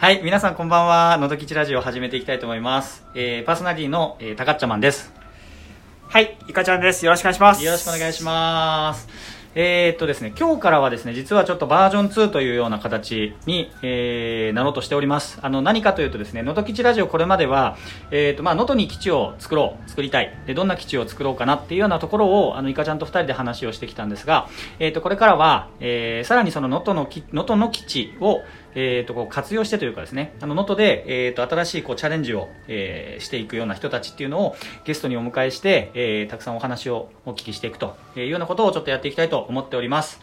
はい、皆さんこんばんは。のどきちラジオを始めていきたいと思います。えー、パーソナリティの、えー、たかっちゃマンです。はい、いかちゃんです。よろしくお願いします。よろしくお願いします。えー、っとですね、今日からはですね、実はちょっとバージョン2というような形に、えー、なろうとしております。あの、何かというとですね、のどきちラジオこれまでは、えー、っと、まあ、能登に基地を作ろう、作りたい。で、どんな基地を作ろうかなっていうようなところを、あの、いかちゃんと二人で話をしてきたんですが、えー、っと、これからは、えー、さらにその能登のき、能登の基地を、えー、とこう活用してというかですね、あの能登で、えー、と新しいこうチャレンジを、えーしていくような人たちっていうのをゲストにお迎えして、えーたくさんお話をお聞きしていくというようなことをちょっとやっていきたいと思っております。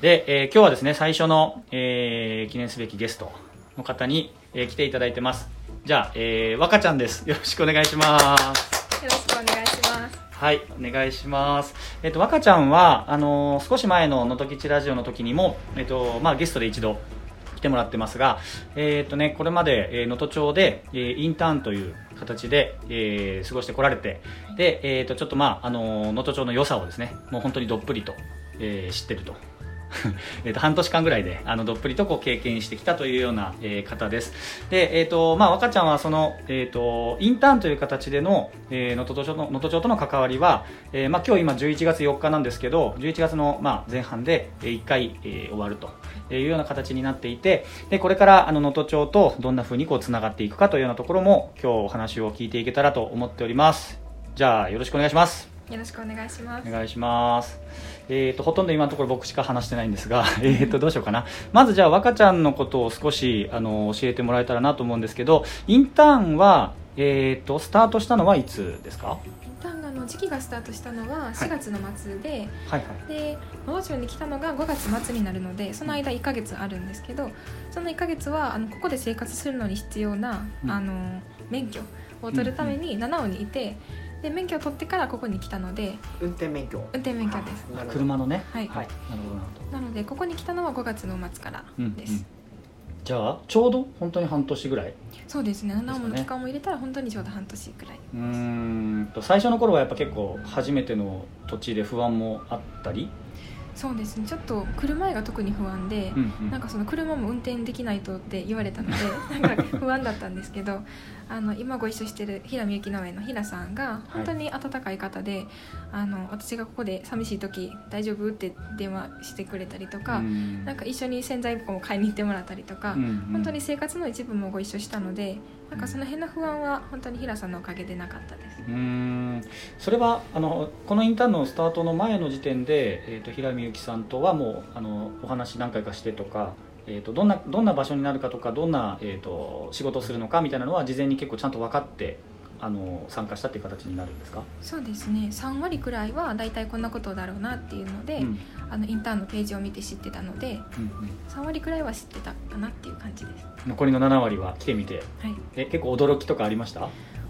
で、えー今日はですね、最初の、えー記念すべきゲストの方に、えー来ていただいてます。じゃあ、えー、若ちゃんです。よろしくお願いします。よろしくお願いします。はい、お願いします。えっ、と、若ちゃんは、あのー少し前ののときちラジオの時にも、えっ、と、まあ、ゲストで一度来てもらってますが、えっ、とね、これまで、能登町で、えインターンという形で、えー過ごしてこられて、で、えっ、と、ちょっとまあ、あの能登町の良さをですね、もう本当にどっぷりと、えー知ってると。えーと半年間ぐらいであのどっぷりとこう経験してきたというような、えー方です。で、えーとまあ、若ちゃんはその、えー、とインターンという形でのえー能登、町の能登町との関わりは、えーまあ、今日今11月4日なんですけど11月の、まあ、前半で、え1回、えー終わるというような形になっていてでこれからあの能登町とどんなふうにこうつながっていくかというようなところも今日お話を聞いていけたらと思っておりますじゃあよろしくお願いしますよろしくお願いします。お願いします。えー、とほとんど今のところ僕しか話してないんですが、えー、とどうしようかな。まずじゃあ若ちゃんのことを少しあの教えてもらえたらなと思うんですけどインターンは、えー、とスタートしたのはいつですか？インターンがの時期がスタートしたのは4月の末で、はいはい。に来たのが5月末になるのでその間1ヶ月あるんですけどその1ヶ月はあのここで生活するのに必要な、うん。あの免許を取るために七尾にいてで免許を取ってからここに来たので運転免許。運転免許です。車のね。はい。なるほどなるほど。なのでここに来たのは5月の末からうんです、うんじゃあちょうど本当に半年ぐらい？うそうですね。七尾の期間も入れたら本当にちょうど半年くらいーんと最初の頃はやっぱ結構初めての土地で不安もあったり、そうですね。ちょっと来る前が特に不安で、うんうん。なんかその車も運転できないとって言われたので なんか不安だったんですけどあの今ご一緒してる平見ゆき農園の平さんが本当に温かい方で、あの私がここで寂しい時大丈夫って電話してくれたりとか、うん。なんか一緒に洗剤箱も買いに行ってもらったりとか、うんうん。本当に生活の一部もご一緒したのでなんかその辺の不安は本当に平さんのおかげでなかったです。うーん。それはあのこのインターンのスタートの前の時点で、えー、と平見ゆきさんとはもうあのお話何回かしてとか、えー、とどんなどんな場所になるかとかどんな、えー、と仕事をするのかみたいなのは事前に結構ちゃんと分かってあの参加したっていう形になるんですか、そうですね。3割くらいは大体こんなことだろうなっていうので、うん。あのインターンのページを見て知ってたのでうん3割くらいは知ってたかなっていう感じです、うん、残りの7割は来てみて。はい、え結構驚きとかありました？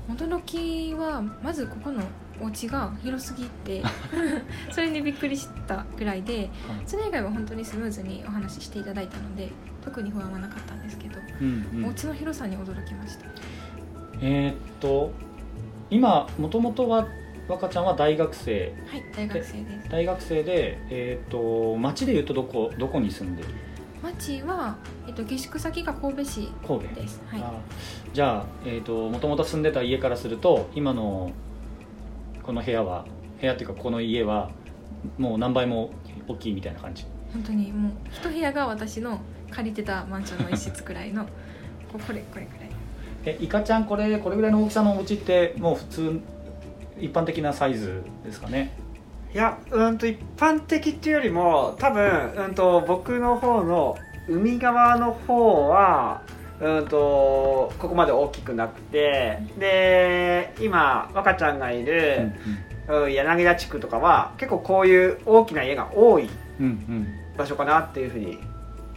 驚きはまずここのお家が広すぎて それにびっくりしたくらいでそれ以外は本当にスムーズにお話ししていただいたので特に不安はなかったんですけど、うんうん。お家の広さに驚きました。えーっと今もともとは若ちゃんは大学生。はい大学生です。大学生で、えーっと町でいうとどこどこに住んでる？町は、えっと、下宿先が神戸市神戸。ですはい。あじゃあ、えー、ともともと住んでた家からすると今のこの部屋は部屋っていうかこの家はもう何倍も大きいみたいな感じ。本当にもう一部屋が私の借りてたマンションの一室くらいのここれこれくらい。えいかちゃんこれこれぐらいの大きさのお家ってもう普通一般的なサイズですかね？いや、うんと一般的っていうよりも、多分、うんと僕の方の海側の方は、うんとここまで大きくなくて、で、今若ちゃんがいる、うん柳田地区とかは結構こういう大きな家が多い場所かなっていうふうに、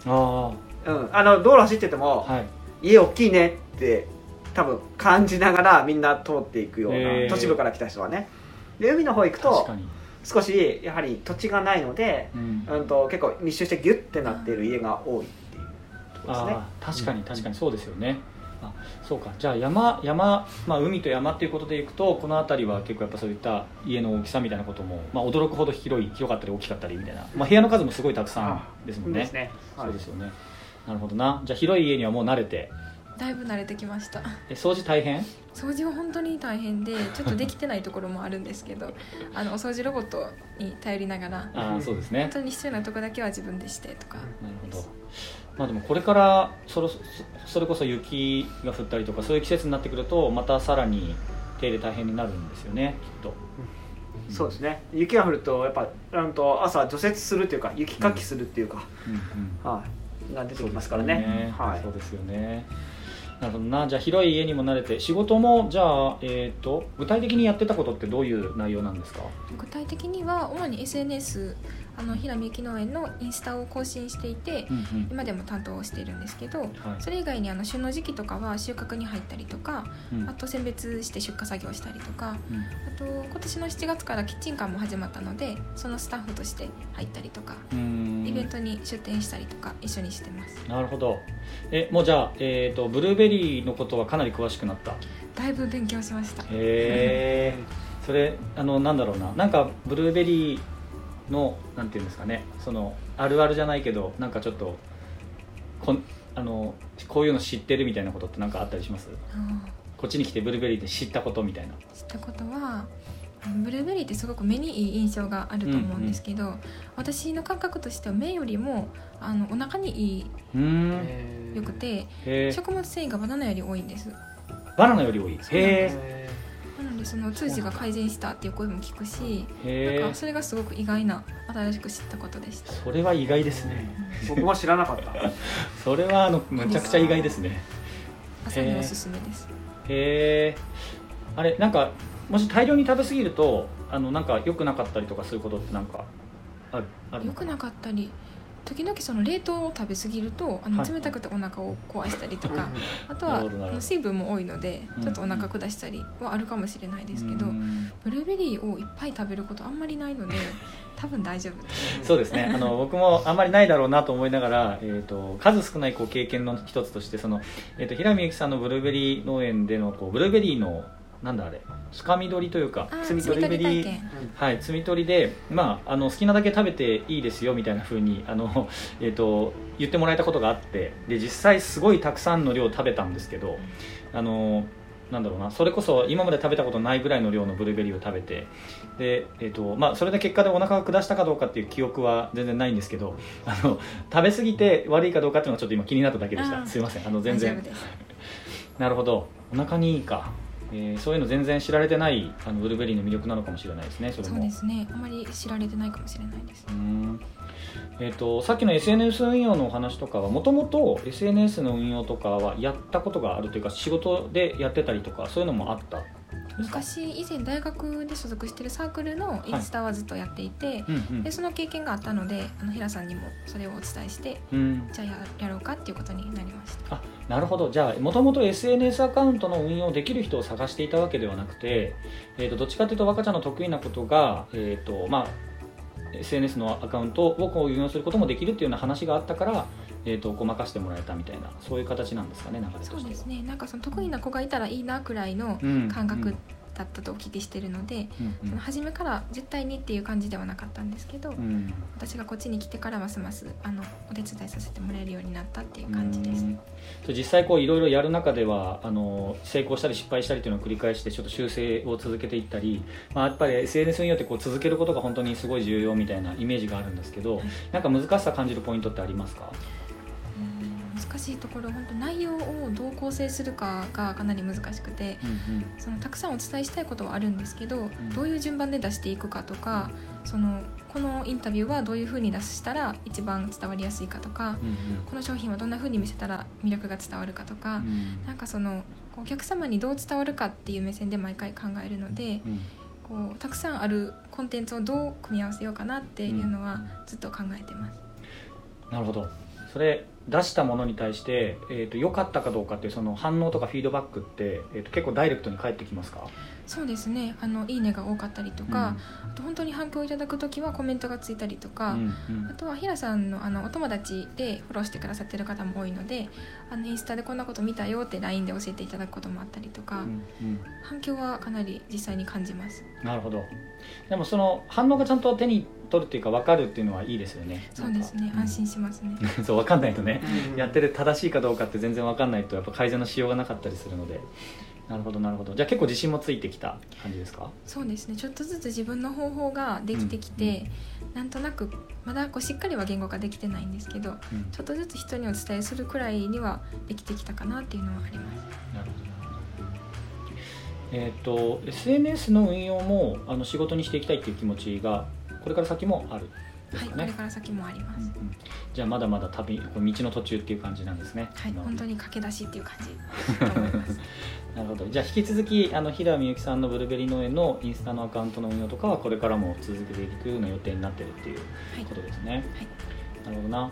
あうん、あの道路走ってても、あはい。家大きいねって多分感じながらみんな通っていくような、都市部から来た人はね。で海の方行くと少しやはり土地がないので、うん。うん、と結構密集してギュッてなっている家が多いっていうところですね。ああ確かに確かにそうですよね、あそうか。じゃあ山山、まあ、海と山っていうことでいくとこの辺りは結構やっぱそういった家の大きさみたいなことも、まあ、驚くほど広い広かったり大きかったりみたいな、まあ、部屋の数もすごいたくさんですもんね。ですね、はい。そうですよね。なるほどな。じゃあ広い家にはもう慣れて。だいぶ慣れてきました。え掃除大変？掃除は本当に大変でちょっとできてないところもあるんですけど あのお掃除ロボットに頼りながらああそうですね。本当に必要なとこだけは自分でしてとかなるほどまあでもこれからそろそそれこそ雪が降ったりとかそういう季節になってくるとまたさらに手入れ大変になるんですよねきっと。そうですね。雪が降るとやっぱうんと朝除雪するっていうか雪かきするっていうか、うん。うんはい。が出てきますからね。はい。そうですよね。なるほどな。じゃあ広い家にも慣れて仕事もじゃあ、えー、と具体的にやってたことってどういう内容なんですか？具体的には主に SNS あの平見ゆき農園のインスタを更新していて、うんうん。今でも担当をしているんですけど、はい。それ以外にあの旬の時期とかは収穫に入ったりとか、うん。あと選別して出荷作業したりとかうん。あと今年の7月からキッチンカーも始まったのでそのスタッフとして入ったりとか、うん。イベントに出店したりとか一緒にしてます。なるほど。えもうじゃあ、えー、とブルーベリーのことはかなり詳しくなった？だいぶ勉強しました。へえそれあのなんだろうな。なんかブルーベリーのなんていうんですかねそのあるあるじゃないけどなんかちょっとこんあのこういうの知ってるみたいなことって何かあったりします？あこっちに来てブルーベリーで知ったことみたいな。ー知ったことはブルーベリーってすごく目にいい印象があると思うんですけど、私の感覚としては目よりもあのお腹にいいよくて食物繊維がバナナより多いんです。バナナより多い。へえでその通知が改善したっていう声も聞くしなんかそれがすごく意外な新しく知ったことでした。それは意外ですね。僕も知らなかった。それはあのむちゃくちゃ意外ですね。朝におすすめです。へえあれなんかもし大量に食べ過ぎるとあのなんか良くなかったりとかすることってなんかあるあるの？かよくなかったり時々その冷凍を食べ過ぎるとあのはい。冷たくてお腹を壊したりとか、あとは水分も多いのでうん。ちょっとお腹下したりはあるかもしれないですけど、うん。ブルーベリーをいっぱい食べることあんまりないので 多分大丈夫です。そうですね。あの僕もあんまりないだろうなと思いながら、えー、と数少ないこう経験の一つとしてその、えー、と平見由紀さんのブルーベリー農園でのこうブルーベリーのなんだあれ。つかみ取りというか摘み取り体取り験。はい、摘み取りで、まあ、あの好きなだけ食べていいですよみたいな風にあの、えー、と言ってもらえたことがあってで実際すごいたくさんの量を食べたんですけどあのなんだろうなそれこそ今まで食べたことないぐらいの量のブルーベリーを食べてで、えーとまあ、それで結果でお腹が下したかどうかっていう記憶は全然ないんですけどあの食べ過ぎて悪いかどうかっていうのがちょっと今気になっただけでした。すいません。あの全然。なるほど。お腹にいいか、えーそういうの全然知られてないあのブルーベリーの魅力なのかもしれないですねそれも。そうですね。あまり知られてないかもしれないです。うん。えー、とさっきの SNS 運用のお話とかはもともと SNS の運用とかはやったことがあるというか仕事でやってたりとかそういうのもあった昔以前大学で所属してるサークルのインスタはずっとやっていて、うんうん。でその経験があったのであの平さんにもそれをお伝えしてうん。じゃあややろうかっていうことになりました。あなるほど。じゃあもともと SNS アカウントの運用できる人を探していたわけではなくて、えー、とどっちかというと若ちゃんの得意なことが、えーとまあ、SNS のアカウントをこう運用することもできるっていうような話があったから、えー、とごまかしてもらえたみたいなそういう形なんですかね流れとしては。そうですね。なんかその得意な子がいたらいいなくらいのうん。感覚うんだったとお聞きしてるので、うんその初めから絶対にっていう感じではなかったんですけど、うん。うん私がこっちに来てからますますあのお手伝いさせてもらえるようになったっていう感じです、実際こういろいろやる中ではあの成功したり失敗したりというのを繰り返してちょっと修正を続けていったり、まあ、やっぱり SNS 運用ってこう続けることが本当にすごい重要みたいなイメージがあるんですけどなんか難しさ感じるポイントってありますか？しいところ本当内容をどう構成するかがかなり難しくてうんそのたくさんお伝えしたいことはあるんですけど、ん。どういう順番で出していくかとかそのこのインタビューはどういうふうに出したら一番伝わりやすいかとか、うんこの商品はどんなふうに見せたら魅力が伝わるかとか、うん。なんかそのお客様にどう伝わるかっていう目線で毎回考えるのでうん。こうたくさんあるコンテンツをどう組み合わせようかなっていうのはずっと考えてます。なるほど。それ出したものに対して、えー、と良かったかどうかっていうその反応とかフィードバックって、えー、と結構ダイレクトに返ってきますか？そうですね。あのいいねが多かったりとか、あと本当に反響いただく時はコメントがついたりとか、うんうん。あとは平さんのあのお友達でフォローしてくださってる方も多いのであのインスタでこんなこと見たよって LINE で教えていただくこともあったりとか、うんうん。反響はかなり実際に感じます。なるほど。でもその反応がちゃんと手に取るっていうか分かるっていうのはいいですよね。そうですね。安心しますね。う んそう分かんないとね、やってて正しいかどうかって全然わかんないとやっぱ改善のしようがなかったりするので。なるほどなるほど。じゃあ結構自信もついてきた感じですか？そうですね。ちょっとずつ自分の方法ができてきて、なんとなくまだこうしっかりは言語化できてないんですけどうん。ちょっとずつ人にお伝えするくらいにはできてきたかなっていうのはあります。なるほどえっ、と SNS の運用もあの仕事にしていきたいっていう気持ちがこれから先もあるですはいこれから先もあります、うんうん。じゃあまだまだ旅道の途中っていう感じなんですね。はい本当に駆け出しっていう感じ。なるほど。じゃあ引き続きあの平美幸さんのブルーベリー農園のインスタのアカウントの運用とかはこれからも続けていくような予定になってるっていうはい。ことですね、はい。なるほどな。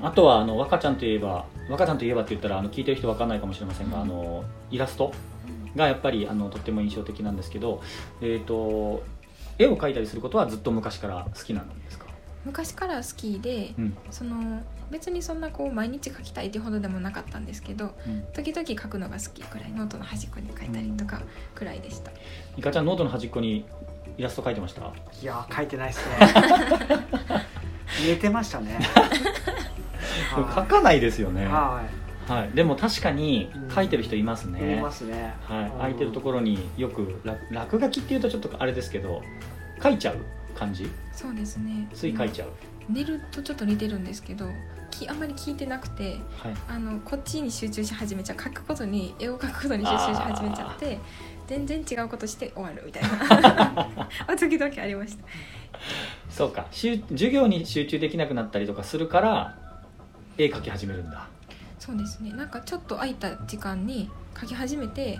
あとはあの若ちゃんといえば若ちゃんといえばって言ったらあの聞いてる人わかんないかもしれませんが、あのイラストがやっぱりあのとっても印象的なんですけど、えー、と絵を描いたりすることはずっと昔から好きなんですか、昔から好きでうん。その別にそんなこう毎日描きたいってほどでもなかったんですけどうん、時々描くのが好きくらいノートの端っこに描いたりとかくらいでした。いかちゃんノートの端っこにイラスト描いてました？いやー書いてないですね。寝てましたね。描かないですよね。ははい、でも確かに書いてる人いますい、ね、見ますね。はい、空いてるところによく落書きっていうとちょっとあれですけど書いちゃう感じ？そうですね。つい書いちゃう、寝るとちょっと似てるんですけどきあんまり聞いてなくてはい、あのこっちに集中し始めちゃう書くことに絵を描くことに集中し始めちゃって全然違うことして終わるみたいな。あ時々ありました。そうか。しゅ授業に集中できなくなったりとかするから絵描き始めるんだそうですね。なんかちょっと空いた時間に描き始めて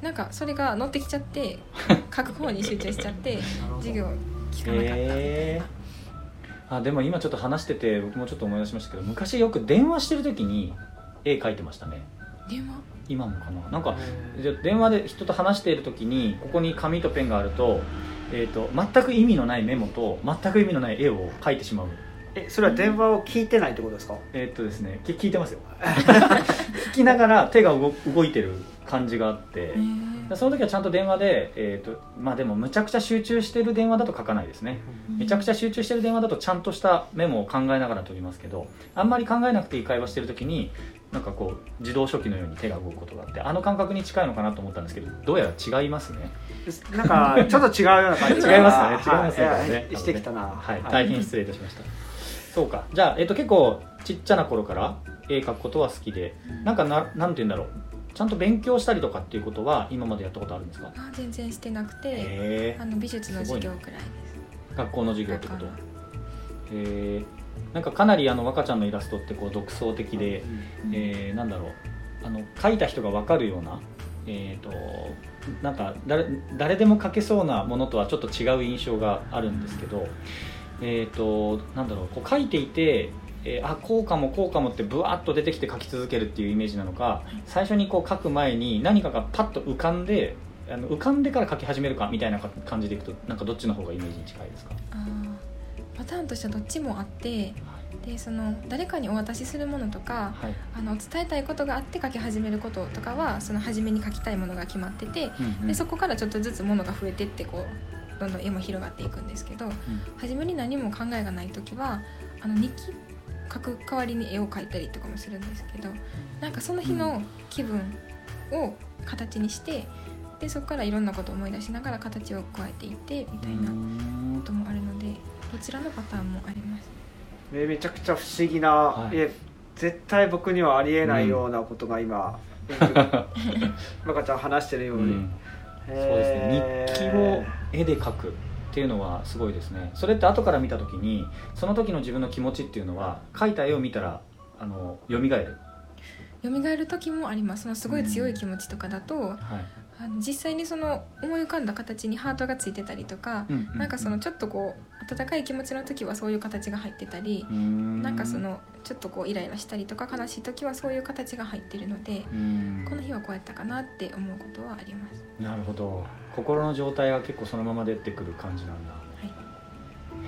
なんかそれが乗ってきちゃって 書く方に集中しちゃって授業聞かなかったみたいな、へあでも今ちょっと話してて僕もちょっと思い出しましたけど昔よく電話してる時に絵描いてましたね。電話？今もかな？なんかじゃあ電話で人と話している時にここに紙とペンがあると,、えー、と全く意味のないメモと全く意味のない絵を描いてしまうえそれは電話を聞いてないってことですか？えーっとですねき聞いてますよ。聞きながら手が動動いてる感じがあってその時はちゃんと電話で、えー、とまあでもむちゃくちゃ集中してる電話だと書かないですね。めちゃくちゃ集中してる電話だとちゃんとしたメモを考えながら取りますけどあんまり考えなくていい会話してる時になんかこう自動書記のように手が動くことがあってあの感覚に近いのかなと思ったんですけどどうやら違いますね。なんかちょっと違うような感じが 違いますね違いますねね。してきたな。はい、大変失礼いたしましたそうか。じゃあ、えっと結構ちっちゃな頃から絵描くことは好きでなんかななんて言うんだろう。ちゃんと勉強したりとかっていうことは今までやったことあるんですか？あ全然してなくてへあの美術の授業くらいです。え学校の授業ってこと？学校へえ。なんかかなりあの若ちゃんのイラストってこう独創的で、うん。えーなんだろう。あの描いた人が分かるようなえー、となんか誰誰でも描けそうなものとはちょっと違う印象があるんですけど、えー、となんだろうこう描いていて、えーあこうかもこうかもってブワーッと出てきて描き続けるっていうイメージなのか最初にこう描く前に何かがパッと浮かんであの浮かんでから描き始めるかみたいなか感じでいくとなんかどっちの方がイメージに近いですか？あーパターンとしてはどっちもあってでその誰かにお渡しするものとかはい、あの伝えたいことがあって書き始めることとかはその初めに書きたいものが決まっててうんうん。でそこからちょっとずつものが増えてってこうどんどん絵も広がっていくんですけど初めに何も考えがない時はあの日記書く代わりに絵を描いたりとかもするんですけどなんかその日の気分を形にしてでそこからいろんなことを思い出しながら形を加えていってみたいなうん。こともあるのでどちらのパターンもあります。えめちゃくちゃ不思議な、はい。え絶対僕にはありえないようなことが今、若ちゃん話してるように、うん。そうですね。日記を絵で描くっていうのはすごいですね。それって後から見た時にその時の自分の気持ちっていうのは描いた絵を見たらあの蘇る。蘇る時もあります。そのすごい強い気持ちとかだと、はいあの実際にその思い浮かんだ形にハートがついてたりとか、うんうんなんかそのちょっとこう温かい気持ちの時はそういう形が入ってたり、ななんかそのちょっとこうイライラしたりとか悲しい時はそういう形が入ってるので、この日はこうやったかなって思うことはあります。なるほど。心の状態が結構そのまま出てくる感じなんだ。はい、へ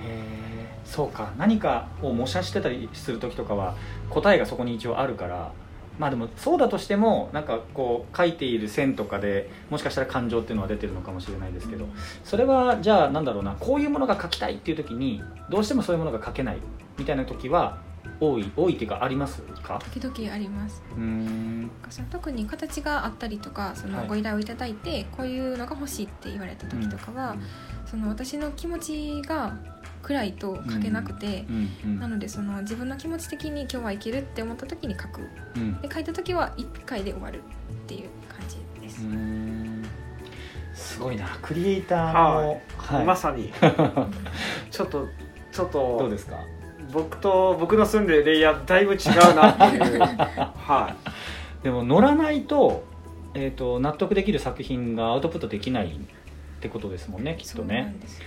えそうか。何かを模写してたりする時とかは答えがそこに一応あるからまあでもそうだとしてもなんかこう書いている線とかでもしかしたら感情っていうのは出てるのかもしれないですけどそれはじゃあなんだろうなこういうものが書きたいっていう時にどうしてもそういうものが書けないみたいな時は多い多いっていうかありますか？時々あります。うーん。特に形があったりとかそはい。のご依頼をいただいて、こういうのが欲しいって言われた時とかは、その私の気持ちが暗いと書けなくて、うんうんなのでその自分の気持ち的に今日はいけるって思った時に書く。うん。で書いた時は1回で終わるっていう感じです、すごいな。クリエイターの、はい。まさに。ちょっとちょっとどうですか？僕と僕の住んでるレイヤーだいぶ違うなっていう。はでも乗らないと,、えー、と納得できる作品がアウトプットできないってことですもんねきっそうなとねんです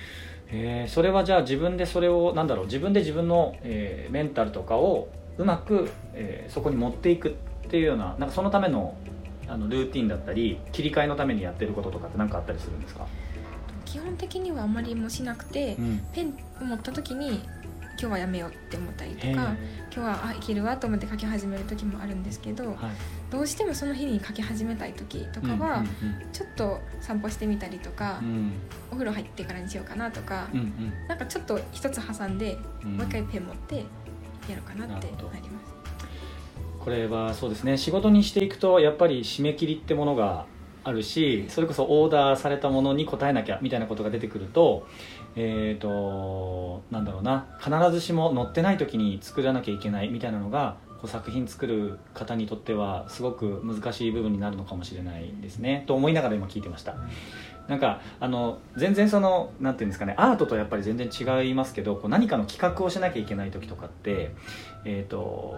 えー。それはじゃあ自分でそれをなんだろう自分で自分の、えーメンタルとかをうまく、えーそこに持っていくっていうようななんかそのためのあのルーティンだったり切り替えのためにやってることとかって何かあったりするんですか、基本的にはあまりもしなくて、ん、ペンを持った時に今日はやめようって思ったりとか今日はあいけるわと思って書き始める時もあるんですけどはい。どうしてもその日に書き始めたい時とかは、うんちょっと散歩してみたりとか、うん。うんお風呂入ってからにしようかなとか、うんうん。なんかちょっと一つ挟んで、うん。もう一回ペン持ってやろうかなってなります。これはそうですね。仕事にしていくとやっぱり締め切りってものがあるしそれこそオーダーされたものに応えなきゃみたいなことが出てくるとえっ、となんだろうな。必ずしも載ってない時に作らなきゃいけないみたいなのがこう作品作る方にとってはすごく難しい部分になるのかもしれないですね。と思いながら今聞いてました。なんかあの全然そのなんていうんですかねアートとやっぱり全然違いますけどこう何かの企画をしなきゃいけない時とかってえっ、と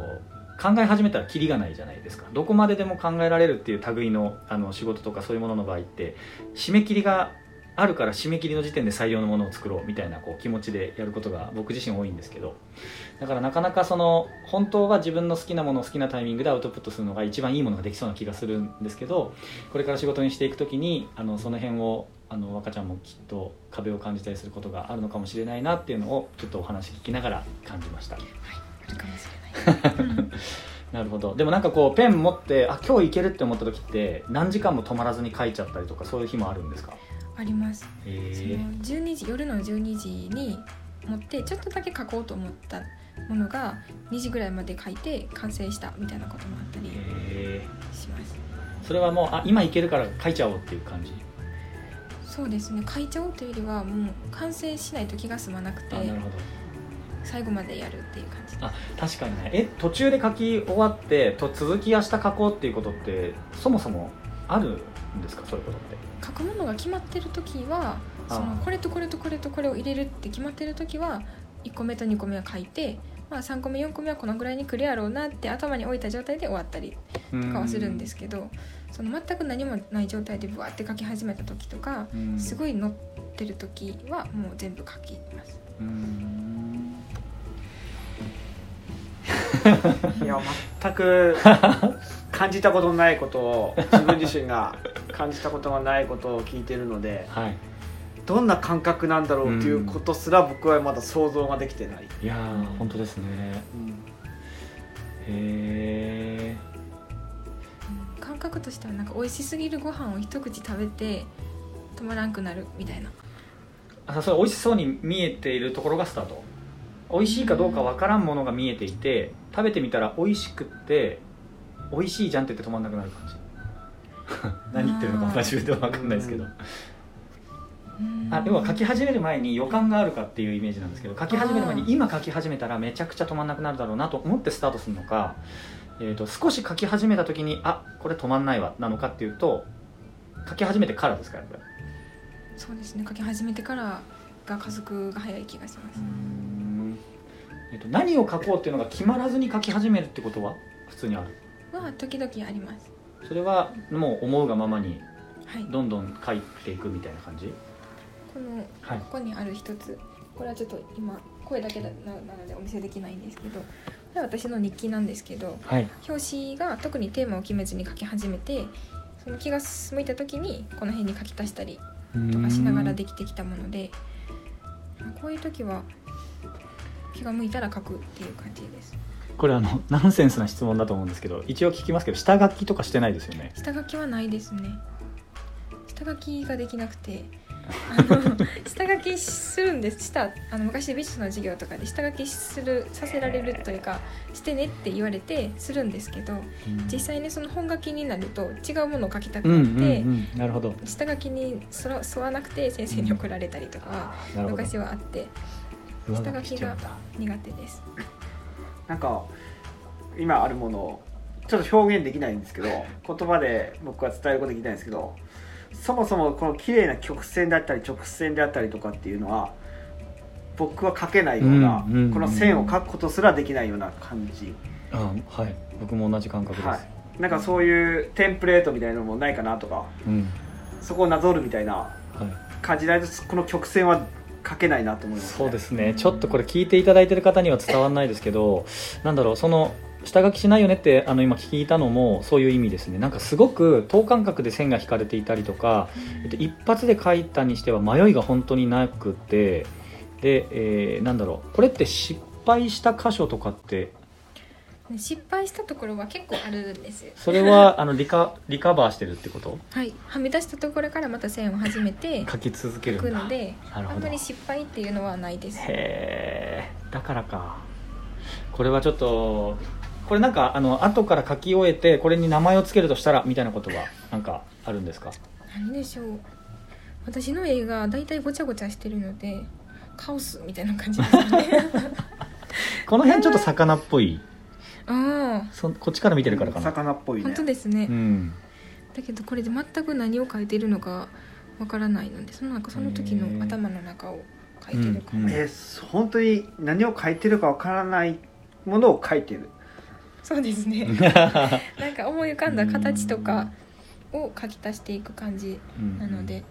考え始めたらキリがないじゃないですか。どこまででも考えられるっていう類のあの仕事とかそういうものの場合って締め切りがあるから締め切りの時点で採用のものを作ろうみたいなこう気持ちでやることが僕自身多いんですけどだからなかなかその本当は自分の好きなものを好きなタイミングでアウトプットするのが一番いいものができそうな気がするんですけどこれから仕事にしていく時にあのその辺をあの若ちゃんもきっと壁を感じたりすることがあるのかもしれないなっていうのをちょっとお話聞きながら感じました。あるかもしれない。なるほどでもなんかこうペン持ってあ今日いけるって思った時って何時間も止まらずに書いちゃったりとかそういう日もあるんですか？あります。そのへ12時夜の12時に持ってちょっとだけ書こうと思ったものが2時ぐらいまで書いて完成したみたいなこともあったりえします。それはもうあ今いけるから書いちゃおうっていう感じ？そうですね。書いちゃおうというよりはもう完成しないと気が済まなくてあなるほど。最後までやるっていう感じ。あ確かにね。え途中で書き終わってと続き明日書こうっていうことってそもそもあるんですかそういうことって？書くものが決まってる時はそのあ。これとこれとこれとこれを入れるって決まってる時は1個目と2個目は書いて、まあ、3個目4個目はこのぐらいに来るやろうなって頭に置いた状態で終わったりととかはするんですけどその全く何もない状態でブワーって書き始めた時とかすいごい乗ってる時はもう全部書きます。うん。いや全く感じたことのないことを自分自身が感じたことがないことを聞いてるのではい。どんな感覚なんだろうっていうことすら僕はまだ想像ができてない、いやー本当ですね。へえうん感覚としてはなんか美味しすぎるご飯を一口食べて止まらんくなるみたいな。あそれ美味しそうに見えているところがスタート。美味しいかどうかわからんものが見えていて食べてみたら美味しくって美味しいじゃんって言って止まんなくなる感じ。何言ってるのかあー自分では分かんないですけど。うん。あ要は書き始める前に予感があるかっていうイメージなんですけど書き始める前に今書き始めたらめちゃくちゃ止まんなくなるだろうなと思ってスタートするのか、えー、と少し書き始めた時にあこれ止まんないわなのかっていうと書き始めてからですかやっぱり。そうですね書き始めてからが加速が早い気がします、えっと何を書こうっていうのが決まらずに書き始めるってことは普通にある？は時々あります。それはもう思うがままにはい。どんどん書いていくみたいな感じ？このはい。ここにある一つ。これはちょっと今声だけななのでお見せできないんですけどこれは私の日記なんですけどはい。表紙が特にテーマを決めずに書き始めてその気が向いた時にこの辺に書き足したりとかしながらできてきたものでこういう時は気が向いたら書くっていう感じですこれあのナンセンスな質問だと思うんですけど一応聞きますけど下書きとかしてないですよね？下書きはないですね。下書きができなくて。あの 下書書きするんです。したあの昔美術の授業とかで下書きするさせられるというかしてねって言われてするんですけど実際にその本書きになると違うものを書きたくうんなって、うんうんなるほど。下書きにそら沿わなくて先生に怒られたりとかはなるほど。昔はあって。上下書きが苦手です。なんか今あるものをちょっと表現できないんですけど言葉で僕は伝えることできないんですけどそもそもこの綺麗な曲線であったり直線であったりとかっていうのは僕は描けないような、うんうんうん。この線を描くことすらできないような感じ、あはい。僕も同じ感覚です、はい、なんかそういうテンプレートみたいなのもないかなとかうん。そこをなぞるみたいなはい。感じないとこの曲線は書けないなと思います、そうですね。ちょっとこれ聞いていただいてる方には伝わらないですけどなんだろうその下書きしないよねってあの今聞いたのもそういう意味ですね。なんかすごく等間隔で線が引かれていたりとか、えっと、一発で書いたにしては迷いが本当になくてで、えーなんだろうこれって失敗した箇所とかって失敗したところは結構あるんですよ。それは あのリカリカバーしてるってこと？はい、はみ出したところからまた線を始めて書き続け書るんのであんまり失敗っていうのはないです。へえだからか。これはちょっとこれなんかあの後から書き終えてこれに名前を付けるとしたらみたいなことはなんかあるんですか？何でしょう。私の絵が大体ごちゃごちゃしてるのでカオスみたいな感じですかね。この辺ちょっと魚っぽいあそこっちから見てるからかな。魚っぽいね。あ本当ですね、うん。だけどこれで全く何を描いてるのかわからないのでそのなんかその時の頭の中を描いてる感じ、うん。えー本当に何を書いてるかわからないものを書いてる。そうですね。なんか思い浮かんだ形とかを描き足していく感じなので、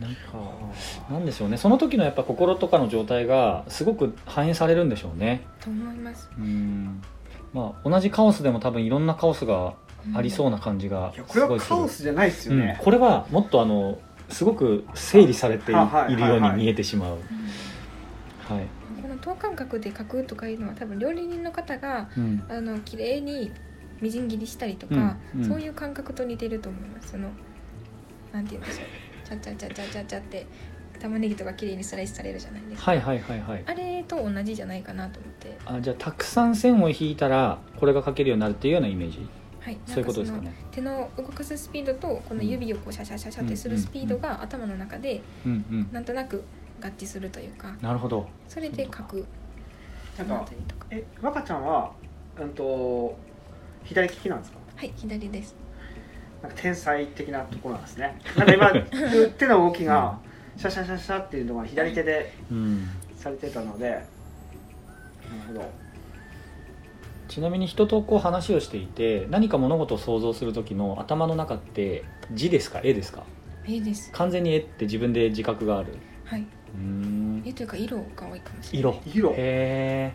なんかなんでしょうね。その時のやっぱ心とかの状態がすごく反映されるんでしょうね。と思います。うんまあ同じカオスでも多分いろんなカオスがありそうな感感じがいやこれはすごいするカオスじゃないですよね、うん、これはもっとあのすごく整理されているように見えてしまう、うん。はい。この等間隔で描くとかいうのは多分料理人の方がうん。あの綺麗にみじん切りしたりとか、うん。うん。そういう感覚と似てると思います。そのなんて言うんでしょう。チャチャチャチャチャチャって玉ねぎとか綺麗にスライスされるじゃないですか、はいはいはいはい。あれと同じじゃないかなと思って。あじゃあたくさん線を引いたらこれが描けるようになるっていうようなイメージ？はい、そういうことですかね。手の動かすスピードとこの指をこうシャシャシャシャってするスピードが頭の中でうんうん。なんとなく合致するというか。なるほど。それで描く。なんかえ若ちゃんはうんと左利きなんですか？はい左です。なんか天才的なところなんですね。なんか今 手の動きがシャシャシャシャっていうのが左手でうんされてたのでなるほど。ちなみに人とこう話をしていて何か物事を想像する時の頭の中って字ですか？絵ですか？絵です。完全に絵って自分で自覚がある。はい。うーん。絵というか色が多いかもしれない。色。色。へえ